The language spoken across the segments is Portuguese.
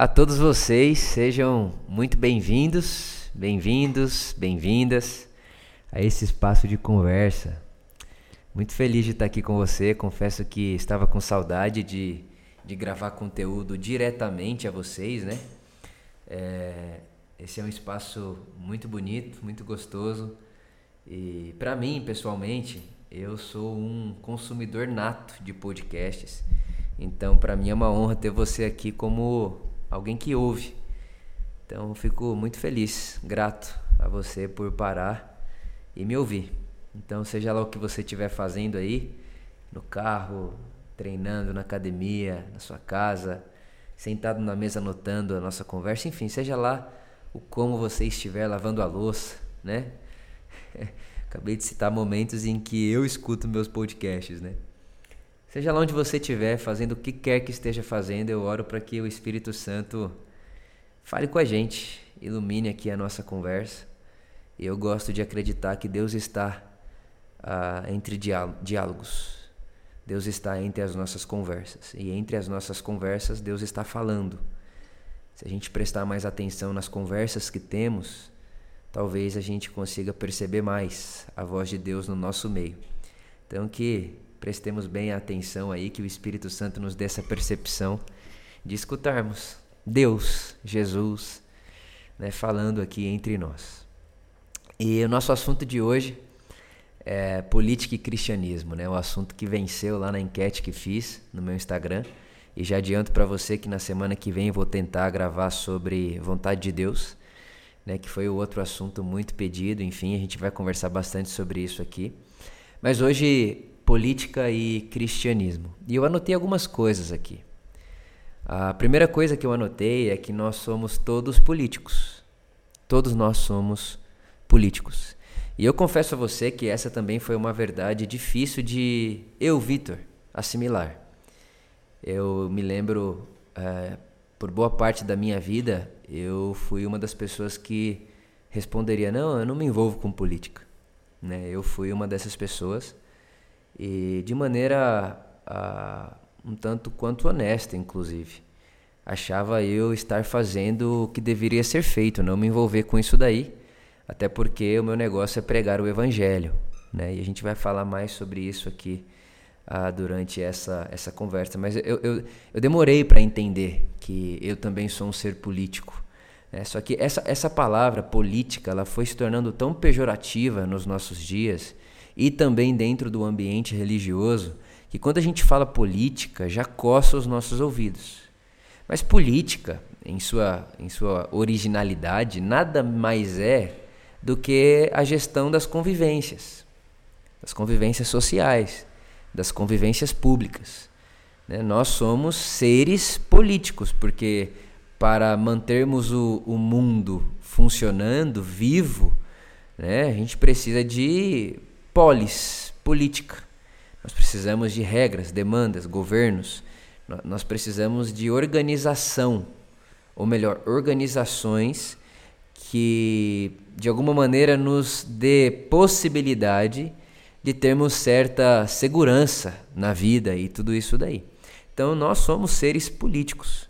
a todos vocês, sejam muito bem-vindos, bem-vindos, bem-vindas a esse espaço de conversa. Muito feliz de estar aqui com você. Confesso que estava com saudade de, de gravar conteúdo diretamente a vocês, né? É, esse é um espaço muito bonito, muito gostoso. E para mim, pessoalmente, eu sou um consumidor nato de podcasts. Então, para mim é uma honra ter você aqui como alguém que ouve. Então, fico muito feliz, grato a você por parar e me ouvir. Então, seja lá o que você estiver fazendo aí, no carro, treinando na academia, na sua casa, sentado na mesa anotando a nossa conversa, enfim, seja lá o como você estiver lavando a louça, né? Acabei de citar momentos em que eu escuto meus podcasts, né? Seja lá onde você estiver, fazendo o que quer que esteja fazendo, eu oro para que o Espírito Santo fale com a gente, ilumine aqui a nossa conversa. E eu gosto de acreditar que Deus está ah, entre diálogos. Deus está entre as nossas conversas. E entre as nossas conversas, Deus está falando. Se a gente prestar mais atenção nas conversas que temos, talvez a gente consiga perceber mais a voz de Deus no nosso meio. Então, que prestemos bem atenção aí, que o Espírito Santo nos dê essa percepção de escutarmos Deus, Jesus, né, falando aqui entre nós. E o nosso assunto de hoje é política e cristianismo, né? O assunto que venceu lá na enquete que fiz no meu Instagram. E já adianto para você que na semana que vem vou tentar gravar sobre vontade de Deus, né? Que foi o outro assunto muito pedido. Enfim, a gente vai conversar bastante sobre isso aqui. Mas hoje política e cristianismo. E eu anotei algumas coisas aqui. A primeira coisa que eu anotei é que nós somos todos políticos. Todos nós somos políticos. E eu confesso a você que essa também foi uma verdade difícil de eu, Vitor, assimilar. Eu me lembro, é, por boa parte da minha vida, eu fui uma das pessoas que responderia: não, eu não me envolvo com política. Né? Eu fui uma dessas pessoas e de maneira ah, um tanto quanto honesta, inclusive. Achava eu estar fazendo o que deveria ser feito, não me envolver com isso daí, até porque o meu negócio é pregar o evangelho, né? E a gente vai falar mais sobre isso aqui ah, durante essa, essa conversa. Mas eu, eu, eu demorei para entender que eu também sou um ser político. Né? Só que essa, essa palavra política ela foi se tornando tão pejorativa nos nossos dias e também dentro do ambiente religioso, que quando a gente fala política, já coça os nossos ouvidos. Mas política, em sua, em sua originalidade, nada mais é do que a gestão das convivências, das convivências sociais, das convivências públicas. Né? Nós somos seres políticos, porque para mantermos o, o mundo funcionando, vivo, né, a gente precisa de polis, política. Nós precisamos de regras, demandas, governos. Nós precisamos de organização, ou melhor, organizações que de alguma maneira nos dê possibilidade de termos certa segurança na vida e tudo isso daí. Então nós somos seres políticos.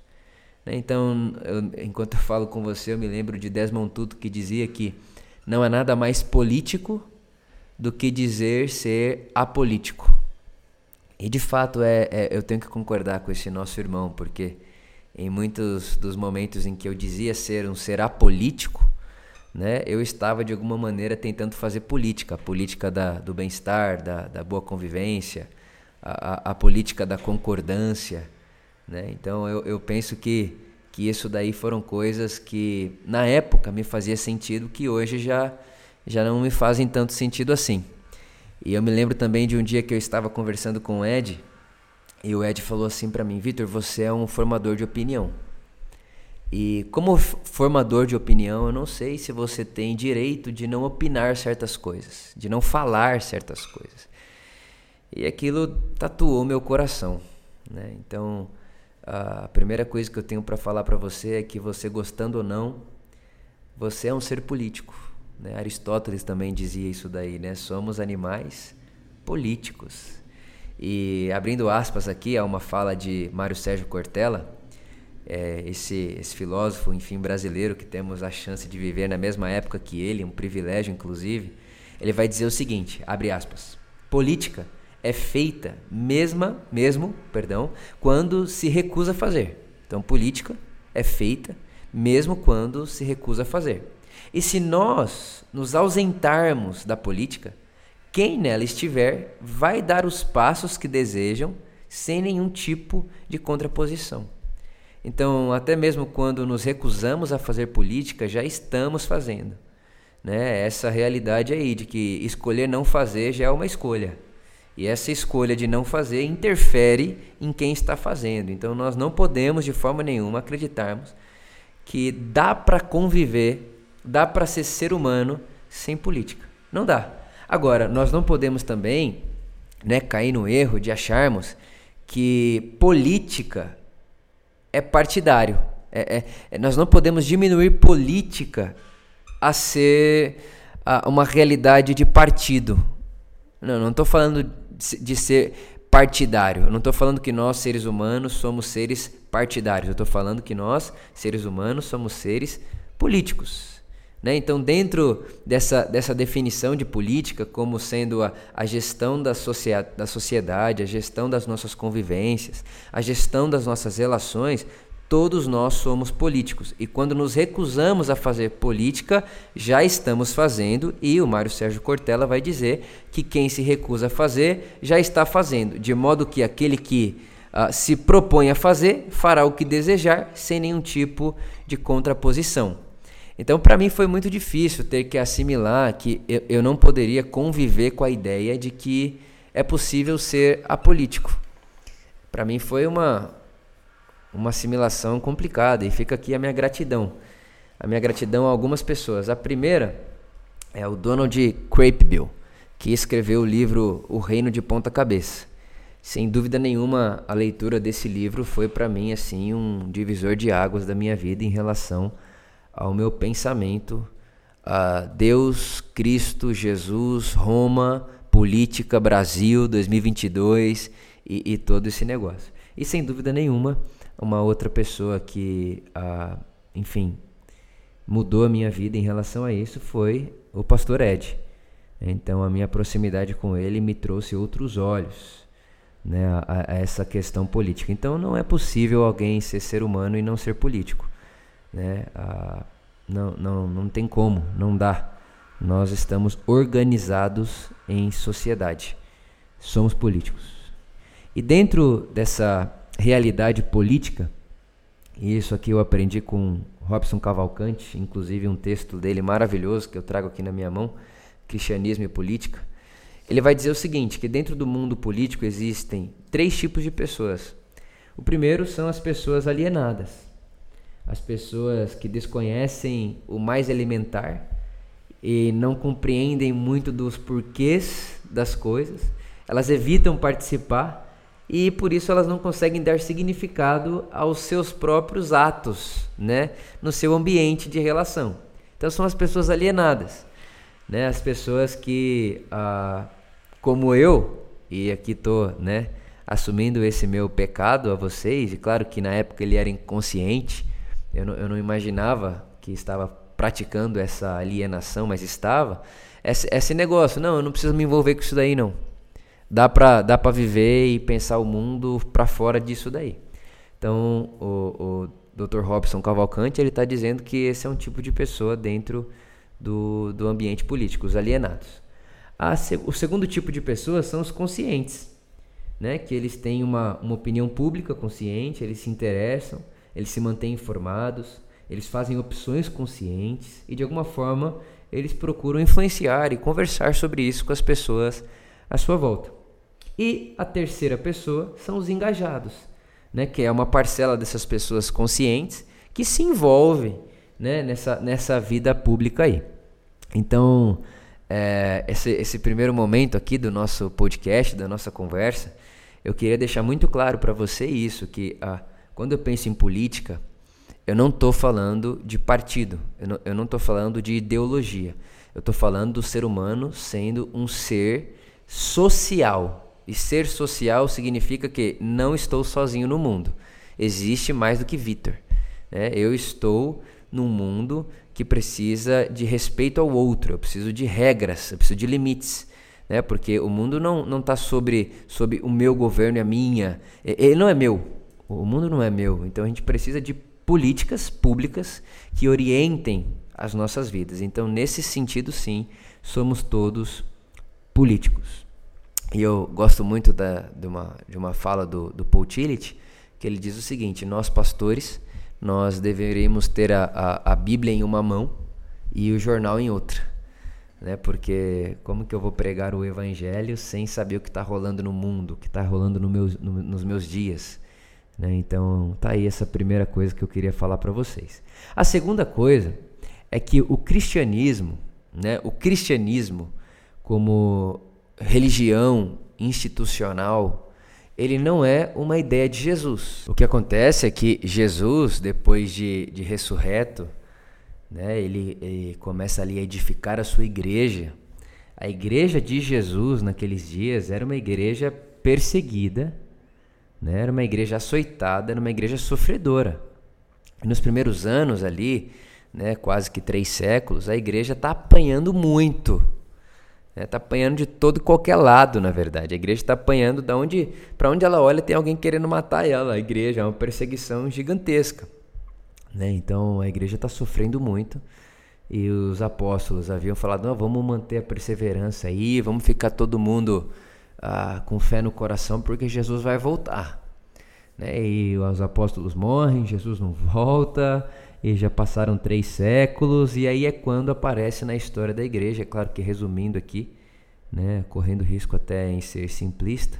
Né? Então, eu, enquanto eu falo com você, eu me lembro de Desmond Tutu que dizia que não é nada mais político do que dizer ser apolítico. E de fato é, é, eu tenho que concordar com esse nosso irmão, porque em muitos dos momentos em que eu dizia ser um ser apolítico, né, eu estava de alguma maneira tentando fazer política, a política da, do bem-estar, da, da boa convivência, a, a, a política da concordância. Né? Então eu, eu penso que, que isso daí foram coisas que na época me fazia sentido, que hoje já já não me fazem tanto sentido assim. E eu me lembro também de um dia que eu estava conversando com o Ed, e o Ed falou assim para mim: Vitor, você é um formador de opinião. E como formador de opinião, eu não sei se você tem direito de não opinar certas coisas, de não falar certas coisas. E aquilo tatuou meu coração. Né? Então, a primeira coisa que eu tenho para falar para você é que você gostando ou não, você é um ser político. Né? Aristóteles também dizia isso daí, né? Somos animais políticos. E abrindo aspas aqui a uma fala de Mário Sérgio Cortella, é, esse, esse filósofo, enfim, brasileiro, que temos a chance de viver na mesma época que ele, um privilégio, inclusive, ele vai dizer o seguinte, abre aspas, política é feita mesma, mesmo, perdão, quando se recusa a fazer. Então, política é feita mesmo quando se recusa a fazer. E se nós nos ausentarmos da política, quem nela estiver vai dar os passos que desejam sem nenhum tipo de contraposição. Então, até mesmo quando nos recusamos a fazer política, já estamos fazendo. Né? Essa realidade aí de que escolher não fazer já é uma escolha. E essa escolha de não fazer interfere em quem está fazendo. Então, nós não podemos de forma nenhuma acreditarmos que dá para conviver, dá para ser ser humano sem política. Não dá. Agora, nós não podemos também né, cair no erro de acharmos que política é partidário. É, é, é, nós não podemos diminuir política a ser a, uma realidade de partido. Não, não estou falando de, ser partidário. Eu não estou falando que nós, seres humanos, somos seres partidários. Eu estou falando que nós, seres humanos, somos seres políticos. Né? Então, dentro dessa, dessa definição de política como sendo a, a gestão da, da sociedade, a gestão das nossas convivências, a gestão das nossas relações, todos nós somos políticos. E quando nos recusamos a fazer política, já estamos fazendo, e o Mário Sérgio Cortella vai dizer que quem se recusa a fazer, já está fazendo, de modo que aquele que uh, se propõe a fazer, fará o que desejar, sem nenhum tipo de contraposição. Então, para mim, foi muito difícil ter que assimilar que eu, eu não poderia conviver com a ideia de que é possível ser apolítico. Para mim, foi uma, uma assimilação complicada e fica aqui a minha gratidão. A minha gratidão a algumas pessoas. A primeira é o Donald Crapebill, que escreveu o livro O Reino de Ponta Cabeça. Sem dúvida nenhuma, a leitura desse livro foi para mim assim um divisor de águas da minha vida em relação ao meu pensamento a Deus, Cristo, Jesus, Roma, política, Brasil 2022 e, e todo esse negócio. E sem dúvida nenhuma, uma outra pessoa que, enfim, mudou a minha vida em relação a isso foi o pastor Ed. Então a minha proximidade com ele me trouxe outros olhos né, a, a, essa questão política. Então não é possível alguém ser ser humano e não ser político. Né? Ah, não, não, não tem como, não dá. Nós estamos organizados em sociedade. Somos políticos. E dentro dessa realidade política, e isso aqui eu aprendi com Robson Cavalcante, inclusive um texto dele maravilhoso que eu trago aqui na minha mão, Cristianismo e Política. Ele vai dizer o seguinte, que dentro do mundo político existem três tipos de pessoas. O primeiro são as pessoas alienadas as pessoas que desconhecem o mais elementar e não compreendem muito dos porquês das coisas, elas evitam participar e por isso elas não conseguem dar significado aos seus próprios atos, né, no seu ambiente de relação. Então são as pessoas alienadas, né, as pessoas que, ah, como eu, e aqui tô, né, assumindo esse meu pecado a vocês, e claro que na época ele era inconsciente, eu não, eu não imaginava que estava praticando essa alienação, mas estava. Esse, esse negócio, não, eu não preciso me envolver com isso daí, não. Dá pra, dá viver e pensar o mundo para fora disso daí. Então, o, o Dr. Robson Cavalcante, ele está dizendo que esse é um tipo de pessoa dentro do, do ambiente político, os alienados. A, o segundo tipo de pessoas são os conscientes, né? que eles têm uma, uma opinião pública consciente, eles se interessam, eles se mantêm informados, eles fazem opções conscientes e de alguma forma eles procuram influenciar e conversar sobre isso com as pessoas à sua volta. E a terceira pessoa são os engajados, né, que é uma parcela dessas pessoas conscientes que se envolvem né, nessa, nessa vida pública aí. Então, é, esse, esse primeiro momento aqui do nosso podcast, da nossa conversa, eu queria deixar muito claro para você isso, que a quando eu penso em política, eu não estou falando de partido, eu não estou falando de ideologia. Eu estou falando do ser humano sendo um ser social. E ser social significa que não estou sozinho no mundo. existe mais do que Vitor. Né? Eu estou num mundo que precisa de respeito ao outro, eu preciso de regras, eu preciso de limites. Né? Porque o mundo não está sobre, sobre o meu governo e a minha. Ele não é meu. O mundo não é meu. Então a gente precisa de políticas públicas que orientem as nossas vidas. Então, nesse sentido, sim, somos todos políticos. E eu gosto muito da, de, uma, de uma fala do, do Paul Tillich, que ele diz o seguinte: nós pastores, nós deveríamos ter a, a, a Bíblia em uma mão e o jornal em outra. Né? Porque como que eu vou pregar o Evangelho sem saber o que está rolando no mundo, o que está rolando no meus, no, nos meus dias? Né? Então, tá aí essa primeira coisa que eu queria falar para vocês. A segunda coisa é que o cristianismo, né, o cristianismo como religião institucional, ele não é uma ideia de Jesus. O que acontece é que Jesus, depois de, de ressurreto, né, ele, ele começa ali a edificar a sua igreja. A igreja de Jesus naqueles dias era uma igreja perseguida, né, era uma igreja açoitada, era uma igreja sofredora. E nos primeiros anos ali, né, quase que três séculos, a igreja está apanhando muito. Está né, tá apanhando de todo e qualquer lado, na verdade. A igreja está apanhando da onde, para onde ela olha, tem alguém querendo matar ela. A igreja é uma perseguição gigantesca. Né? Então a igreja está sofrendo muito. E os apóstolos haviam falado: vamos manter a perseverança aí, vamos ficar todo mundo ah, com fé no coração, porque Jesus vai voltar. Né? E os apóstolos morrem, Jesus não volta, e já passaram três séculos, e aí é quando aparece na história da igreja, é claro que resumindo aqui, né, correndo risco até em ser simplista,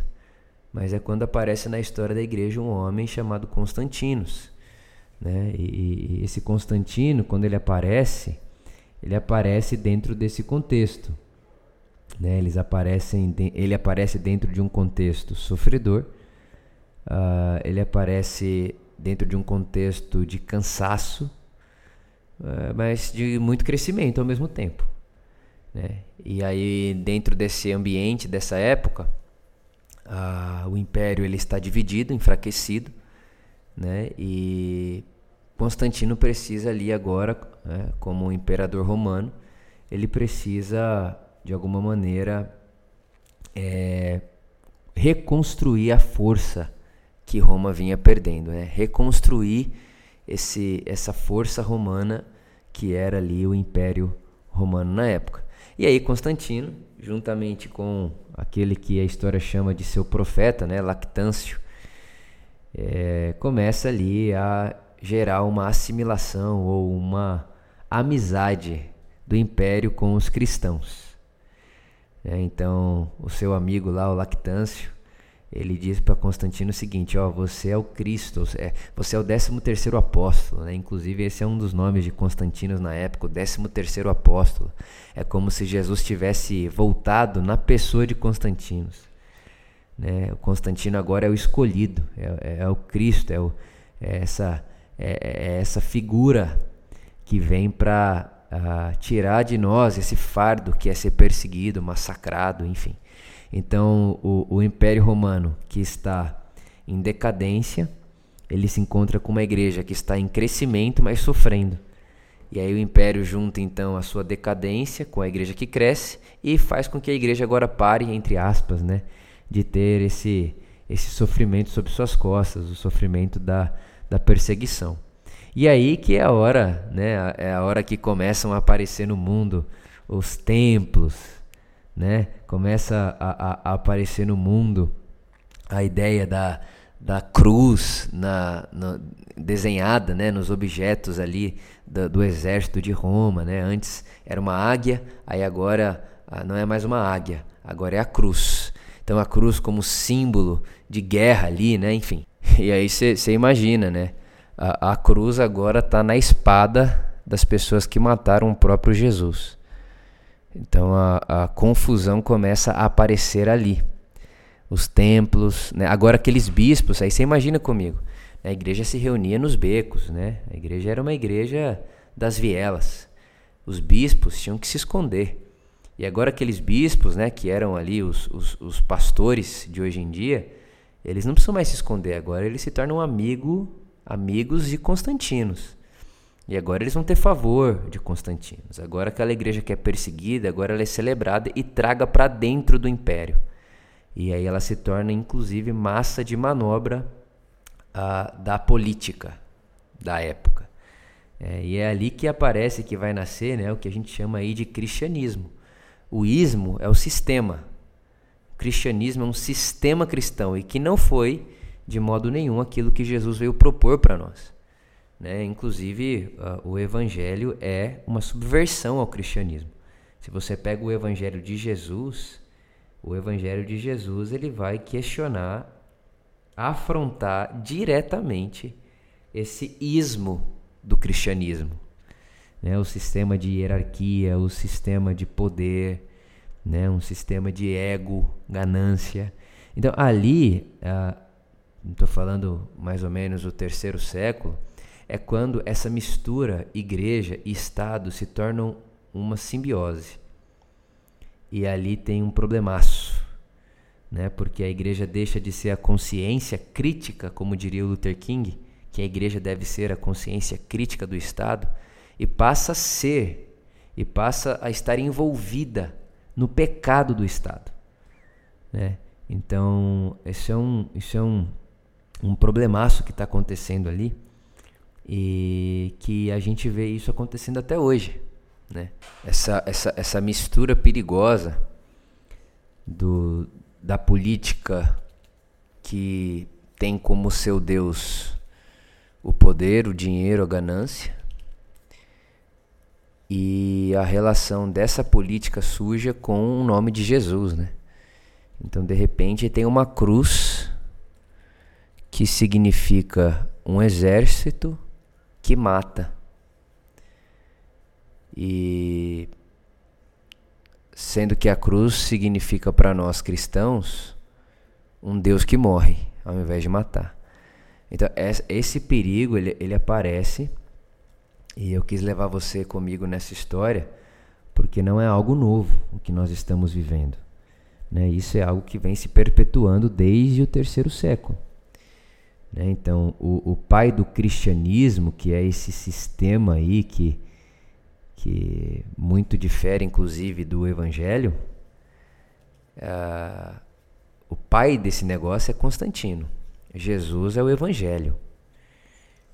mas é quando aparece na história da igreja um homem chamado Constantinos. Né? E, e esse Constantino, quando ele aparece, ele aparece dentro desse contexto. Né? Eles aparecem, ele aparece dentro de um contexto sofredor, uh, ele aparece dentro de um contexto de cansaço, uh, mas de muito crescimento ao mesmo tempo. Né? E aí, dentro desse ambiente, dessa época, uh, o império ele está dividido, enfraquecido, né? e Constantino precisa ali agora, né, como imperador romano, ele precisa, de alguma maneira, é, reconstruir a força que Roma vinha perdendo, né? reconstruir esse, essa força romana que era ali o Império Romano na época. E aí Constantino, juntamente com aquele que a história chama de seu profeta, né, Lactâncio, é, começa ali a gerar uma assimilação ou uma amizade do Império com os cristãos. É, então, o seu amigo lá, o Lactâncio, ele diz para Constantino o seguinte: ó, você é o Cristo, é, você é o 13 terceiro apóstolo, né? Inclusive esse é um dos nomes de Constantino na época, o 13 terceiro apóstolo. É como se Jesus tivesse voltado na pessoa de Constantino. Né? O Constantino agora é o escolhido, é, é, é o Cristo, é, o, é essa é, é essa figura que vem para uh, tirar de nós esse fardo que é ser perseguido, massacrado, enfim. Então, o, o Império Romano, que está em decadência, ele se encontra com uma igreja que está em crescimento, mas sofrendo. E aí o império junta então a sua decadência com a igreja que cresce e faz com que a igreja agora pare, entre aspas, né, de ter esse esse sofrimento sobre suas costas, o sofrimento da, da perseguição. E aí que é a hora, né, é a hora que começam a aparecer no mundo os templos, né? Começa a, a, a aparecer no mundo a ideia da, da cruz na, na, desenhada né, nos objetos ali do, do, exército de Roma. Né? Antes era uma águia, aí agora ah, não é mais uma águia, agora é a cruz. Então a cruz como símbolo de guerra ali, né? enfim. E aí você imagina, né? A, a cruz agora está na espada das pessoas que mataram o próprio Jesus. Então a, a confusão começa a aparecer ali. Os templos, né? agora aqueles bispos, aí você imagina comigo. A igreja se reunia nos becos, né? A igreja era uma igreja das vielas. Os bispos tinham que se esconder. E agora aqueles bispos, né, que eram ali os, os, os pastores de hoje em dia, eles não precisam mais se esconder agora, eles se tornam amigo, amigos de Constantinos. E agora eles vão ter favor de Constantinos. Agora aquela igreja que é perseguida, agora ela é celebrada e traga para dentro do império. E aí ela se torna inclusive massa de manobra uh, da política da época. É, e é ali que aparece que vai nascer né, o que a gente chama aí de cristianismo. O ismo é o sistema. O cristianismo é um sistema cristão e que não foi de modo nenhum aquilo que Jesus veio propor para nós. Né? Inclusive, uh, o evangelho é uma subversão ao cristianismo. Se você pega o evangelho de Jesus, o evangelho de Jesus ele vai questionar, afrontar diretamente esse ismo do cristianismo. Né? O sistema de hierarquia, o sistema de poder, né? um sistema de ego, ganância. Então, ali, estou falando mais ou menos o terceiro século, é quando essa mistura igreja e Estado se tornam uma simbiose. E ali tem um problemaço, né? porque a igreja deixa de ser a consciência crítica, como diria o Luther King, que a igreja deve ser a consciência crítica do Estado, e passa a ser, e passa a estar envolvida no pecado do Estado. Né? Então, isso é um, isso é um, um problemaço que está acontecendo ali e que a gente vê isso acontecendo até hoje. Né? Essa, essa, essa mistura perigosa do, da política que tem como seu Deus o poder, o dinheiro, a ganância, e a relação dessa política suja com o nome de Jesus, né? Então, de repente, tem uma cruz que significa um exército que mata. E sendo que a cruz significa para nós cristãos um Deus que morre ao invés de matar. Então esse perigo ele, ele aparece e eu quis levar você comigo nessa história porque não é algo novo o que nós estamos vivendo. Né? Isso é algo que vem se perpetuando desde o terceiro século. Né? Então, o, o pai do cristianismo, que é esse sistema aí que, que muito difere, inclusive, do evangelho, uh, o pai desse negócio é Constantino. Jesus é o evangelho.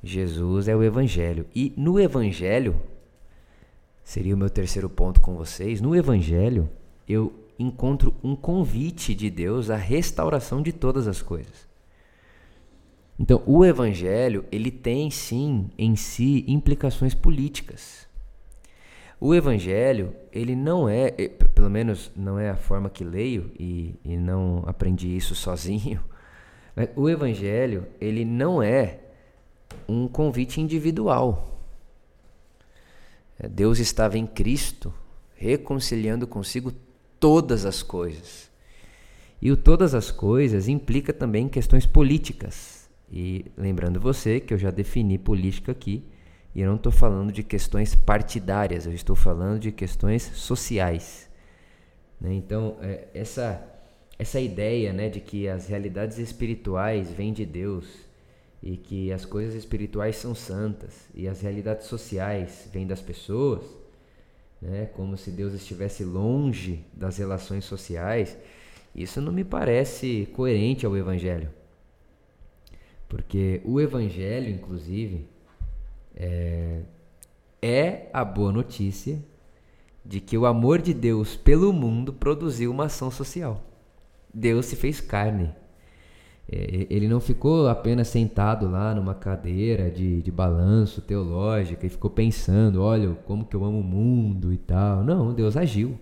Jesus é o evangelho. E no evangelho, seria o meu terceiro ponto com vocês, no evangelho eu encontro um convite de Deus à restauração de todas as coisas. Então, o evangelho, ele tem sim em si implicações políticas. O evangelho, ele não é, pelo menos não é a forma que leio e, e não aprendi isso sozinho, o evangelho, ele não é um convite individual. É, Deus estava em Cristo, reconciliando consigo todas as coisas. E o todas as coisas implica também questões políticas. E lembrando você que eu já defini política aqui, e eu não estou falando de questões partidárias, eu estou falando de questões sociais. Né? Então, é, essa, essa ideia né, de que as realidades espirituais vêm de Deus e que as coisas espirituais são santas e as realidades sociais vêm das pessoas, né, como se Deus estivesse longe das relações sociais, isso não me parece coerente ao Evangelho. Porque o Evangelho, inclusive, é, é a boa notícia de que o amor de Deus pelo mundo produziu uma ação social. Deus se fez carne. É, ele não ficou apenas sentado lá numa cadeira de, de balanço teológico e ficou pensando, olha, como que eu amo o mundo e tal. Não, Deus agiu.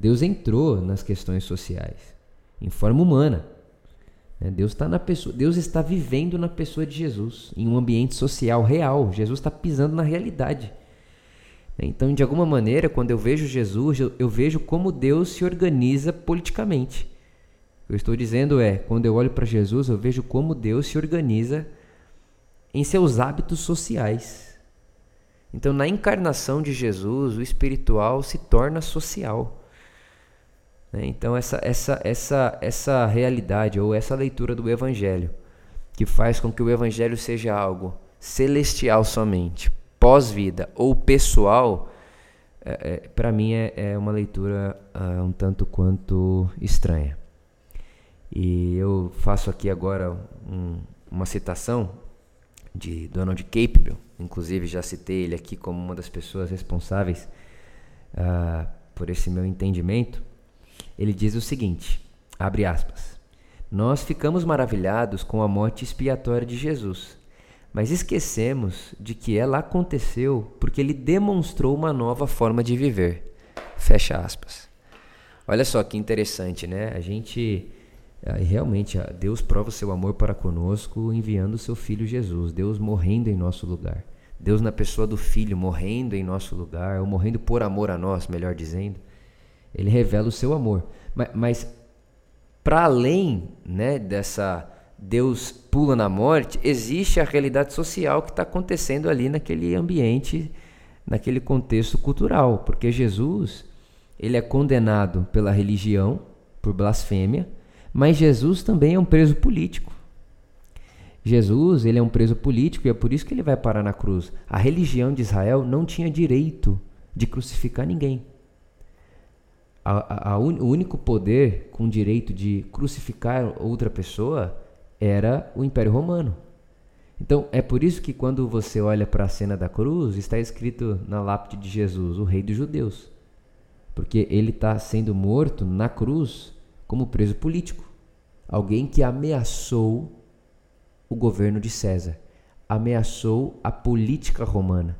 Deus entrou nas questões sociais, em forma humana. Né? Deus está na pessoa, Deus está vivendo na pessoa de Jesus, em um ambiente social real. Jesus está pisando na realidade. Então, de alguma maneira, quando eu vejo Jesus, eu, eu vejo como Deus se organiza politicamente. O que eu estou dizendo é, quando eu olho para Jesus, eu vejo como Deus se organiza em seus hábitos sociais. Então, na encarnação de Jesus, o espiritual se torna social. Né? Então, essa, essa, essa, essa realidade ou essa leitura do Evangelho, que faz com que o Evangelho seja algo celestial somente, pós-vida ou pessoal, é, é, para mim é, é, uma leitura uh, um tanto quanto estranha. E eu faço aqui agora um, uma citação de Donald Campbell, inclusive já citei ele aqui como uma das pessoas responsáveis uh, por esse meu entendimento. Ele diz o seguinte: abre aspas. Nós ficamos maravilhados com a morte expiatória de Jesus, mas esquecemos de que ela aconteceu porque ele demonstrou uma nova forma de viver. Fecha aspas. Olha só que interessante, né? A gente realmente Deus prova seu amor para conosco enviando o seu filho Jesus, Deus morrendo em nosso lugar. Deus na pessoa do filho morrendo em nosso lugar, ou morrendo por amor a nós, melhor dizendo. Ele revela o seu amor. Mas, mas para além né, dessa Deus pula na morte, existe a realidade social que está acontecendo ali naquele ambiente, naquele contexto cultural. Porque Jesus ele é condenado pela religião, por blasfêmia, mas Jesus também é um preso político. Jesus, ele é um preso político e é por isso que ele vai parar na cruz. A religião de Israel não tinha direito de crucificar ninguém a, a, o único poder com direito de crucificar outra pessoa era o Império Romano. Então é por isso que quando você olha para a cena da cruz, está escrito na lápide de Jesus, o Rei dos Judeus. Porque ele está sendo morto na cruz como preso político. Alguém que ameaçou o governo de César, ameaçou a política romana.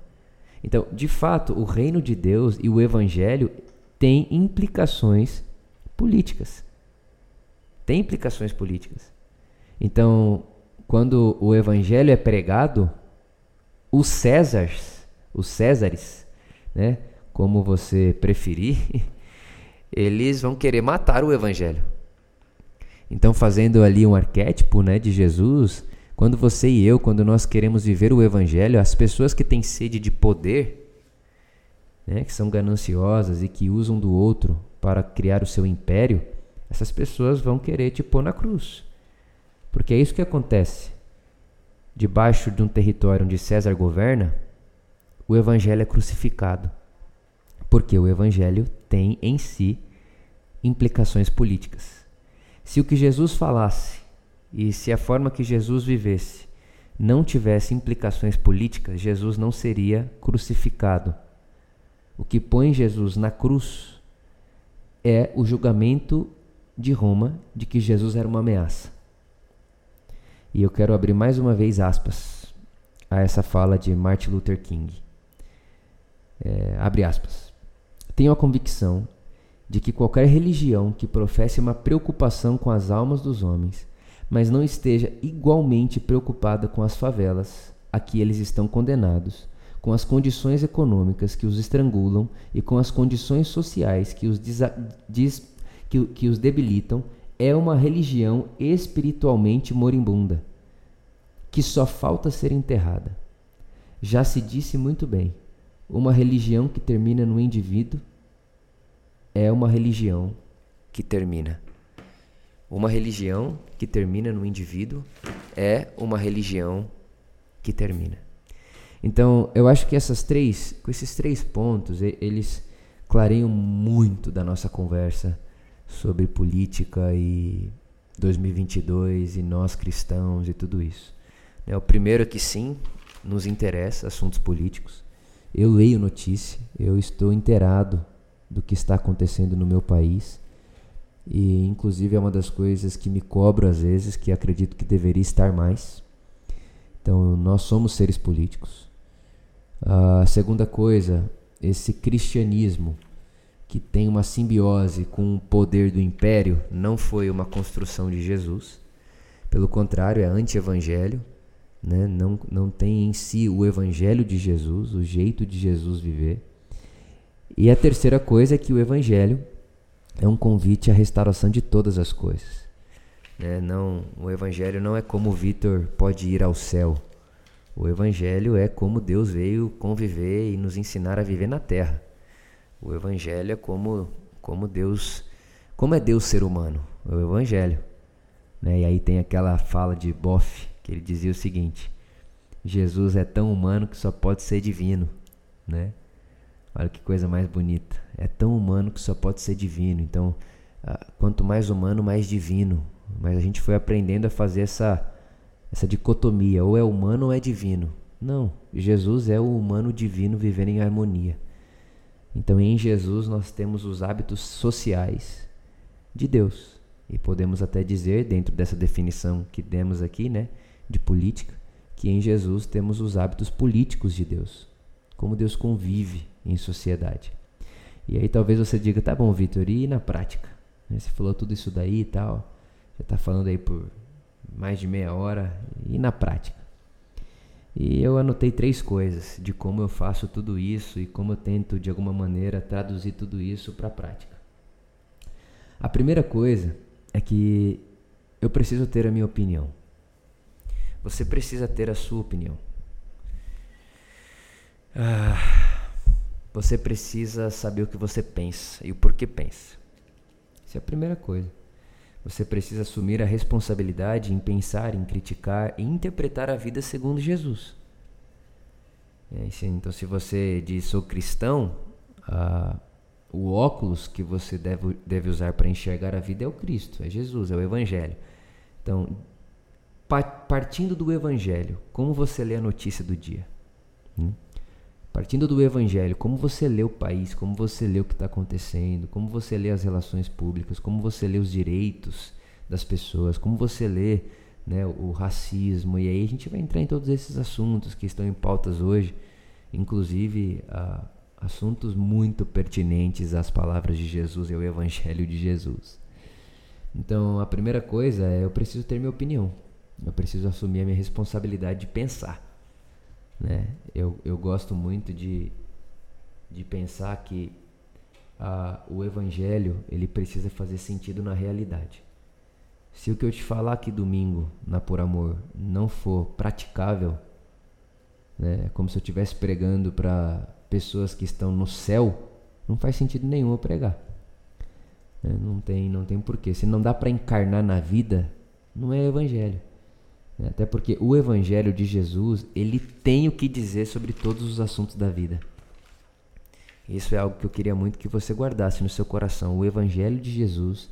Então, de fato, o reino de Deus e o evangelho tem implicações políticas. Tem implicações políticas. Então, quando o evangelho é pregado, os Césares, os Césares, né, como você preferir, eles vão querer matar o evangelho. Então, fazendo ali um arquétipo, né, de Jesus, quando você e eu, quando nós queremos viver o evangelho, as pessoas que têm sede de poder, né, que são gananciosas e que usam do outro para criar o seu império, essas pessoas vão querer te pôr na cruz. Porque é isso que acontece. Debaixo de um território onde César governa, o evangelho é crucificado. Porque o evangelho tem em si implicações políticas. Se o que Jesus falasse e se a forma que Jesus vivesse não tivesse implicações políticas, Jesus não seria crucificado o que põe Jesus na cruz é o julgamento de Roma de que Jesus era uma ameaça. E eu quero abrir mais uma vez aspas a essa fala de Martin Luther King. É, abre aspas. Tenho a convicção de que qualquer religião que professe uma preocupação com as almas dos homens, mas não esteja igualmente preocupada com as favelas a que eles estão condenados, com as condições econômicas que os estrangulam e com as condições sociais que os, diz, que, que os debilitam, é uma religião espiritualmente moribunda, que só falta ser enterrada. Já se disse muito bem: uma religião que termina no indivíduo é uma religião que termina. Uma religião que termina no indivíduo é uma religião que termina. Então, eu acho que essas três, com esses três pontos, eles clareiam muito da nossa conversa sobre política e 2022 e nós cristãos e tudo isso. É, o primeiro é que sim, nos interessa assuntos políticos. Eu leio notícia, eu estou inteirado do que está acontecendo no meu país. E inclusive é uma das coisas que me cobro às vezes, que acredito que deveria estar mais. Então, nós somos seres políticos. A segunda coisa, esse cristianismo que tem uma simbiose com o poder do império não foi uma construção de Jesus. Pelo contrário, é anti-evangelho. Né? Não, não tem em si o evangelho de Jesus, o jeito de Jesus viver. E a terceira coisa é que o evangelho é um convite à restauração de todas as coisas. Né? Não, o evangelho não é como o Vitor pode ir ao céu. O Evangelho é como Deus veio conviver e nos ensinar a viver na terra. O Evangelho é como, como Deus Como é Deus ser humano? É o Evangelho. Né? E aí tem aquela fala de Boff, que ele dizia o seguinte: Jesus é tão humano que só pode ser divino. Né? Olha que coisa mais bonita. É tão humano que só pode ser divino. Então, quanto mais humano, mais divino. Mas a gente foi aprendendo a fazer essa, essa dicotomia: ou é humano ou é divino. Não, Jesus é o humano divino vivendo em harmonia. Então, em Jesus, nós temos os hábitos sociais de Deus. E podemos até dizer, dentro dessa definição que demos aqui, né, de política, que em Jesus temos os hábitos políticos de Deus. Como Deus convive em sociedade. E aí talvez você diga, tá bom, Vitor, e na prática? Você falou tudo isso daí e tal, já está falando aí por mais de meia hora, e na prática? E eu anotei três coisas de como eu faço tudo isso e como eu tento de alguma maneira traduzir tudo isso para a prática. A primeira coisa é que eu preciso ter a minha opinião. Você precisa ter a sua opinião. Ah, você precisa saber o que você pensa e o porquê pensa. Essa é a primeira coisa. Você precisa assumir a responsabilidade em pensar, em criticar e interpretar a vida segundo Jesus. É, então, se você diz sou cristão, ah, o óculos que você deve, deve usar para enxergar a vida é o Cristo, é Jesus, é o Evangelho. Então, partindo do Evangelho, como você lê a notícia do dia? Hum? Partindo do Evangelho, como você lê o país, como você lê o que está acontecendo, como você lê as relações públicas, como você lê os direitos das pessoas, como você lê né, o racismo, e aí a gente vai entrar em todos esses assuntos que estão em pautas hoje, inclusive a, assuntos muito pertinentes às palavras de Jesus e ao Evangelho de Jesus. Então, a primeira coisa é eu preciso ter minha opinião, eu preciso assumir a minha responsabilidade de pensar. Né? Eu, eu gosto muito de, de pensar que a, o evangelho ele precisa fazer sentido na realidade. Se o que eu te falar aqui domingo na Por Amor não for praticável, né, é como se eu estivesse pregando para pessoas que estão no céu, não faz sentido nenhum eu pregar. É, não tem, não tem porquê. Se não dá para encarnar na vida, não é evangelho. Né? Até porque o Evangelho de Jesus, ele tem o que dizer sobre todos os assuntos da vida. Isso é algo que eu queria muito que você guardasse no seu coração. O Evangelho de Jesus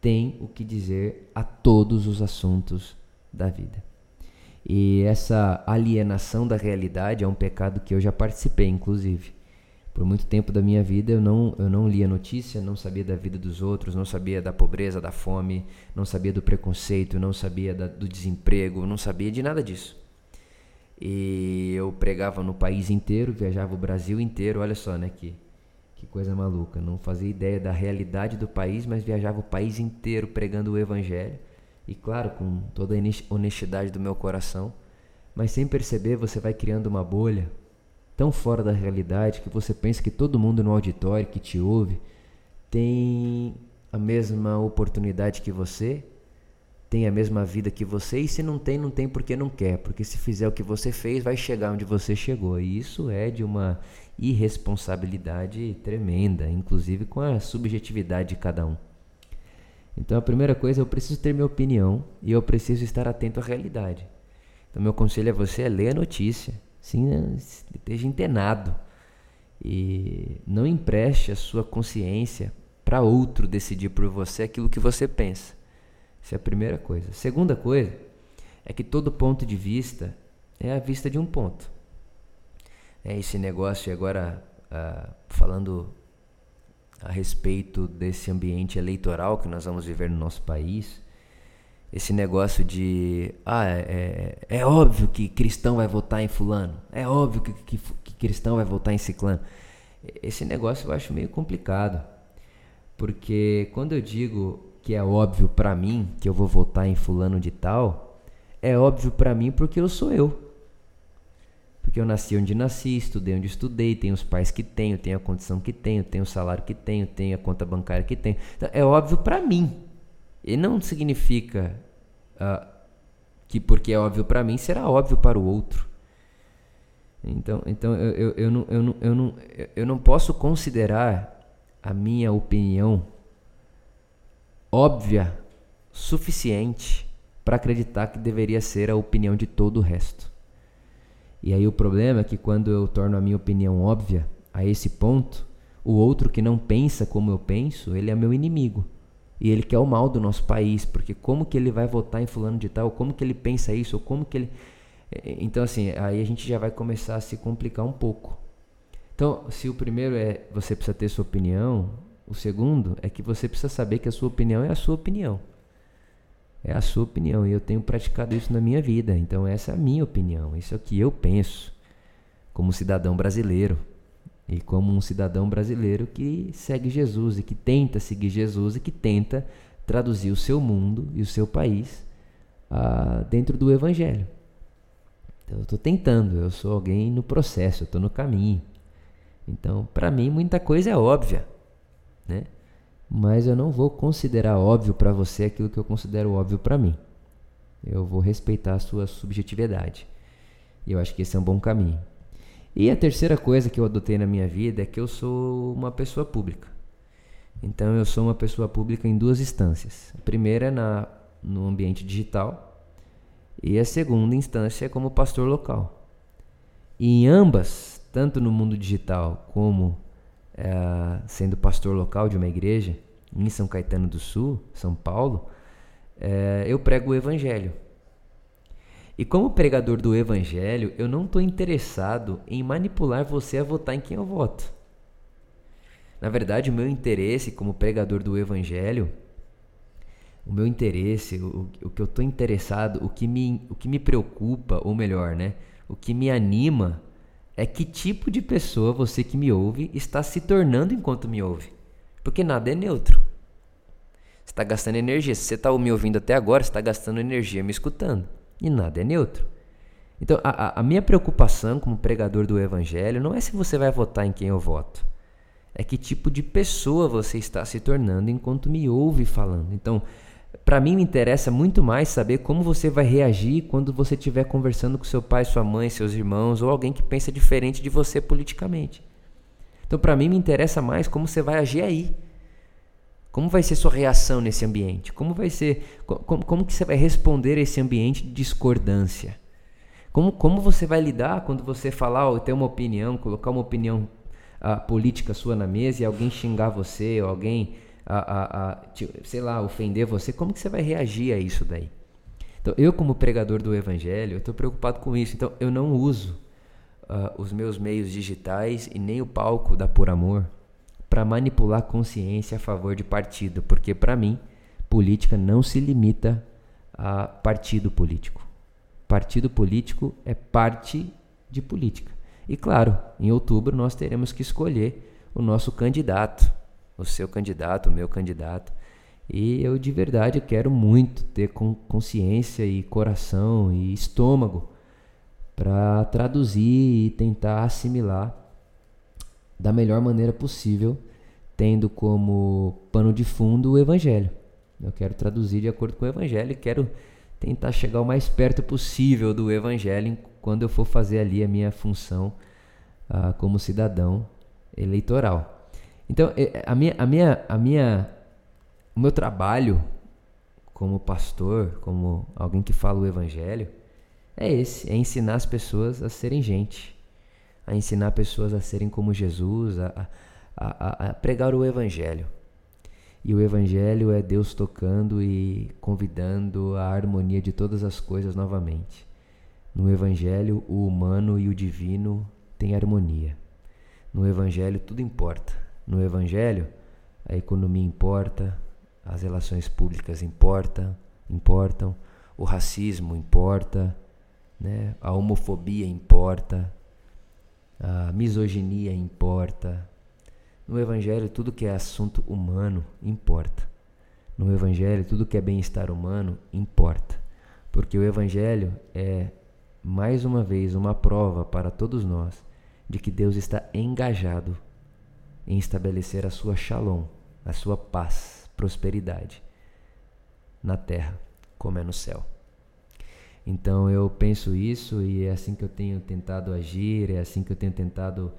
tem o que dizer a todos os assuntos da vida. E essa alienação da realidade é um pecado que eu já participei, inclusive. Por muito tempo da minha vida eu não, eu não lia notícia, não sabia da vida dos outros, não sabia da pobreza, da fome, não sabia do preconceito, não sabia da, do desemprego, não sabia de nada disso. E eu pregava no país inteiro, viajava o Brasil inteiro, olha só, né, que, que coisa maluca. Não fazia ideia da realidade do país, mas viajava o país inteiro pregando o evangelho. E claro, com toda a honestidade do meu coração, mas sem perceber você vai criando uma bolha tão fora da realidade que você pensa que todo mundo no auditório que te ouve tem a mesma oportunidade que você, tem a mesma vida que você, e se não tem, não tem porque não quer, porque se fizer o que você fez, vai chegar onde você chegou. E isso é de uma irresponsabilidade tremenda, inclusive com a subjetividade de cada um. Então a primeira coisa, eu preciso ter minha opinião e eu preciso estar atento à realidade. Então meu conselho a você é ler a notícia, Sim, né? esteja antenado e não empreste a sua consciência para outro decidir por você aquilo que você pensa. Essa é a primeira coisa. Segunda coisa é que todo ponto de vista é a vista de um ponto. É esse negócio agora uh, falando a respeito desse ambiente eleitoral que nós vamos viver no nosso país esse negócio de ah, é, é, é, óbvio que cristão vai votar em fulano, é óbvio que, que, que, cristão vai votar em ciclano. Esse negócio eu acho meio complicado, porque quando eu digo que é óbvio para mim que eu vou votar em fulano de tal, é óbvio para mim porque eu sou eu. Porque eu nasci onde nasci, estudei onde estudei, tenho os pais que tenho, tenho a condição que tenho, tenho o salário que tenho, tenho a conta bancária que tenho. Então, é óbvio para mim. E não significa uh, que porque é óbvio para mim será óbvio para o outro. Então, então eu, eu, eu, não, eu, não, eu, não, eu não posso considerar a minha opinião óbvia suficiente para acreditar que deveria ser a opinião de todo o resto. E aí o problema é que quando eu torno a minha opinião óbvia a esse ponto, o outro que não pensa como eu penso, ele é meu inimigo. E ele quer o mal do nosso país, porque como que ele vai votar em fulano de tal, como que ele pensa isso, ou como que ele é, Então assim, aí a gente já vai começar a se complicar um pouco. Então, se o primeiro é você precisa ter sua opinião, o segundo é que você precisa saber que a sua opinião é a sua opinião. É a sua opinião e eu tenho praticado isso na minha vida. Então essa é a minha opinião, isso é o que eu penso como cidadão brasileiro e como um cidadão brasileiro que segue Jesus e que tenta seguir Jesus e que tenta traduzir o seu mundo e o seu país ah, dentro do Evangelho. Então eu estou tentando, eu sou alguém no processo, eu estou no caminho. Então, para mim, muita coisa é óbvia, né? mas eu não vou considerar óbvio para você aquilo que eu considero óbvio para mim. Eu vou respeitar a sua subjetividade. E eu acho que esse é um bom caminho. E a terceira coisa que eu adotei na minha vida é que eu sou uma pessoa pública. Então eu sou uma pessoa pública em duas instâncias. A primeira é na, no ambiente digital e a segunda instância é como pastor local. E em ambas, tanto no mundo digital como é, sendo pastor local de uma igreja em São Caetano do Sul, São Paulo, é, eu prego o Evangelho. E como pregador do Evangelho, eu não estou interessado em manipular você a votar em quem eu voto. Na verdade, o meu interesse como pregador do Evangelho, o meu interesse, o, o que eu estou interessado, o que, me, o que me preocupa, ou melhor, né, o que me anima é que tipo de pessoa você que me ouve está se tornando enquanto me ouve. Porque nada é neutro. Você está gastando energia. Se você está me ouvindo até agora, você está gastando energia me escutando. E nada é neutro. Então, a, a, minha preocupação como pregador do Evangelho não é se você vai votar em quem eu voto. É que tipo de pessoa você está se tornando enquanto me ouve falando. Então, para mim me interessa muito mais saber como você vai reagir quando você estiver conversando com seu pai, sua mãe, seus irmãos ou alguém que pensa diferente de você politicamente. Então, para mim me interessa mais como você vai agir aí. Como vai ser sua reação nesse ambiente? Como vai ser como, como que você vai responder a esse ambiente de discordância? Como, como você vai lidar quando você falar ou ter uma opinião, colocar uma opinião uh, política sua na mesa e alguém xingar você ou alguém a, sei lá, ofender você, como que você vai reagir a isso daí? Então, eu como pregador do evangelho, eu estou preocupado com isso. Então, eu não uso uh, os meus meios digitais e nem o palco da Por Amor para manipular a consciência a favor de partido, porque para mim, política não se limita a partido político. Partido político é parte de política. E claro, em outubro nós teremos que escolher o nosso candidato o seu candidato, o meu candidato. E eu de verdade quero muito ter consciência e coração e estômago para traduzir e tentar assimilar da melhor maneira possível, tendo como pano de fundo o Evangelho. Eu quero traduzir de acordo com o Evangelho e quero tentar chegar o mais perto possível do Evangelho quando eu for fazer ali a minha função ah, como cidadão eleitoral. Então, a minha, a minha, a minha, o meu trabalho como pastor, como alguém que fala o evangelho, é esse, é ensinar as pessoas a serem gente, a ensinar pessoas a serem como Jesus, a, a, a, a pregar o evangelho. E o evangelho é Deus tocando e convidando a harmonia de todas as coisas novamente. No evangelho, o humano e o divino têm harmonia. No evangelho tudo importa no Evangelho, a economia importa, as relações públicas importam, importam, o racismo importa, né? a homofobia importa, a misoginia importa. No Evangelho, tudo que é assunto humano importa. No Evangelho, tudo que é bem-estar humano importa. Porque o Evangelho é, mais uma vez, uma prova para todos nós de que Deus está engajado em estabelecer a sua shalom, a sua paz, prosperidade na terra, como é no céu. Então eu penso isso e é assim que eu tenho tentado agir, é assim que eu tenho tentado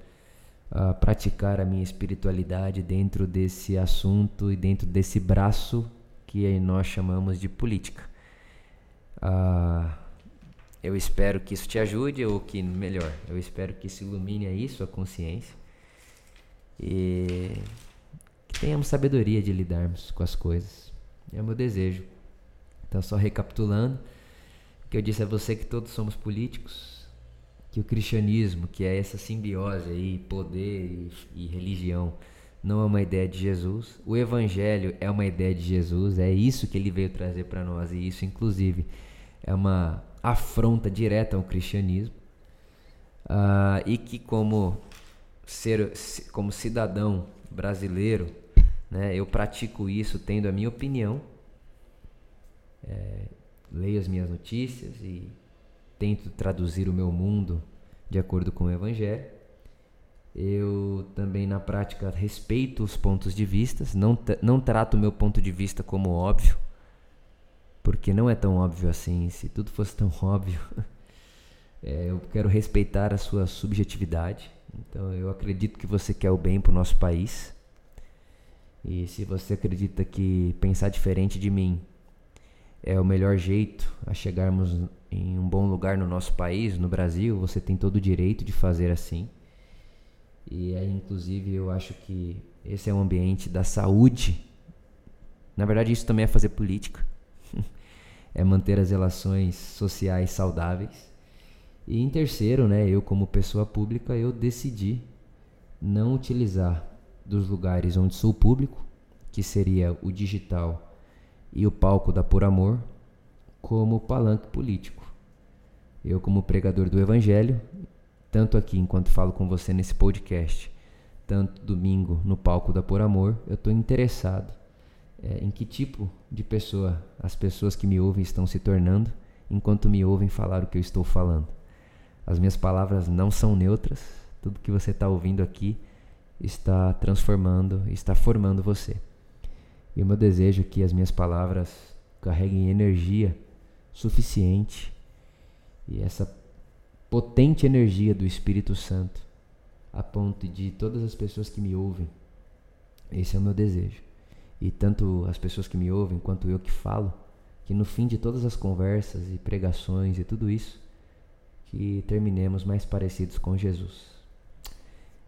uh, praticar a minha espiritualidade dentro desse assunto e dentro desse braço que nós chamamos de política. Ah, eu espero que isso te ajude, ou que, melhor, eu espero que isso ilumine aí sua consciência e que tenhamos sabedoria de lidarmos com as coisas. É o meu desejo. Então, só recapitulando, que eu disse a você que todos somos políticos, que o cristianismo, que é essa simbiose aí, poder e, e religião, não é uma ideia de Jesus. O evangelho é uma ideia de Jesus, é isso que ele veio trazer para nós e isso inclusive é uma afronta direta ao cristianismo. Uh, e que como ser como cidadão brasileiro, né, eu pratico isso tendo a minha opinião, é, leio as minhas notícias e tento traduzir o meu mundo de acordo com o Evangelho. Eu também, na prática, respeito os pontos de vista, não, não trato o meu ponto de vista como óbvio, porque não é tão óbvio assim. Se tudo fosse tão óbvio, é, eu quero respeitar a sua subjetividade. Então, eu acredito que você quer o bem para o nosso país. E se você acredita que pensar diferente de mim é o melhor jeito a chegarmos em um bom lugar no nosso país, no Brasil, você tem todo o direito de fazer assim. E aí, inclusive, eu acho que esse é um ambiente da saúde. Na verdade, isso também é fazer política. é manter as relações sociais saudáveis. E em terceiro, né, eu como pessoa pública, eu decidi não utilizar dos lugares onde sou público, que seria o digital e o palco da Por Amor como palanque político. Eu, como pregador do Evangelho, tanto aqui enquanto falo com você nesse podcast, tanto domingo no palco da Por Amor, eu estou interessado é, em que tipo de pessoa as pessoas que me ouvem estão se tornando enquanto me ouvem falar o que eu estou falando. As minhas palavras não são neutras, tudo que você está ouvindo aqui está transformando, está formando você. E o meu desejo é que as minhas palavras carreguem energia suficiente e essa potente energia do Espírito Santo a ponto de todas as pessoas que me ouvem. Esse é o meu desejo. E tanto as pessoas que me ouvem quanto eu que falo, que no fim de todas as conversas e pregações e tudo isso, que terminemos mais parecidos com Jesus.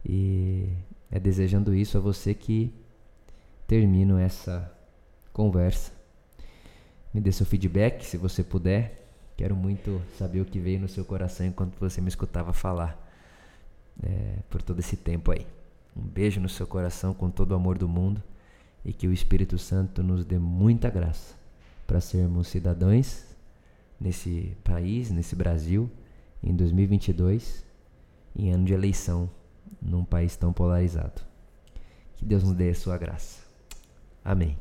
E é desejando isso a você que termino essa conversa. Me dê seu feedback, se você puder. Quero muito saber o que veio no seu coração enquanto você me escutava falar é, por todo esse tempo aí. Um beijo no seu coração com todo o amor do mundo e que o Espírito Santo nos dê muita graça para sermos cidadãos nesse país, nesse Brasil, em 2022, em ano de eleição, num país tão polarizado. Que Deus nos dê a sua graça. Amém.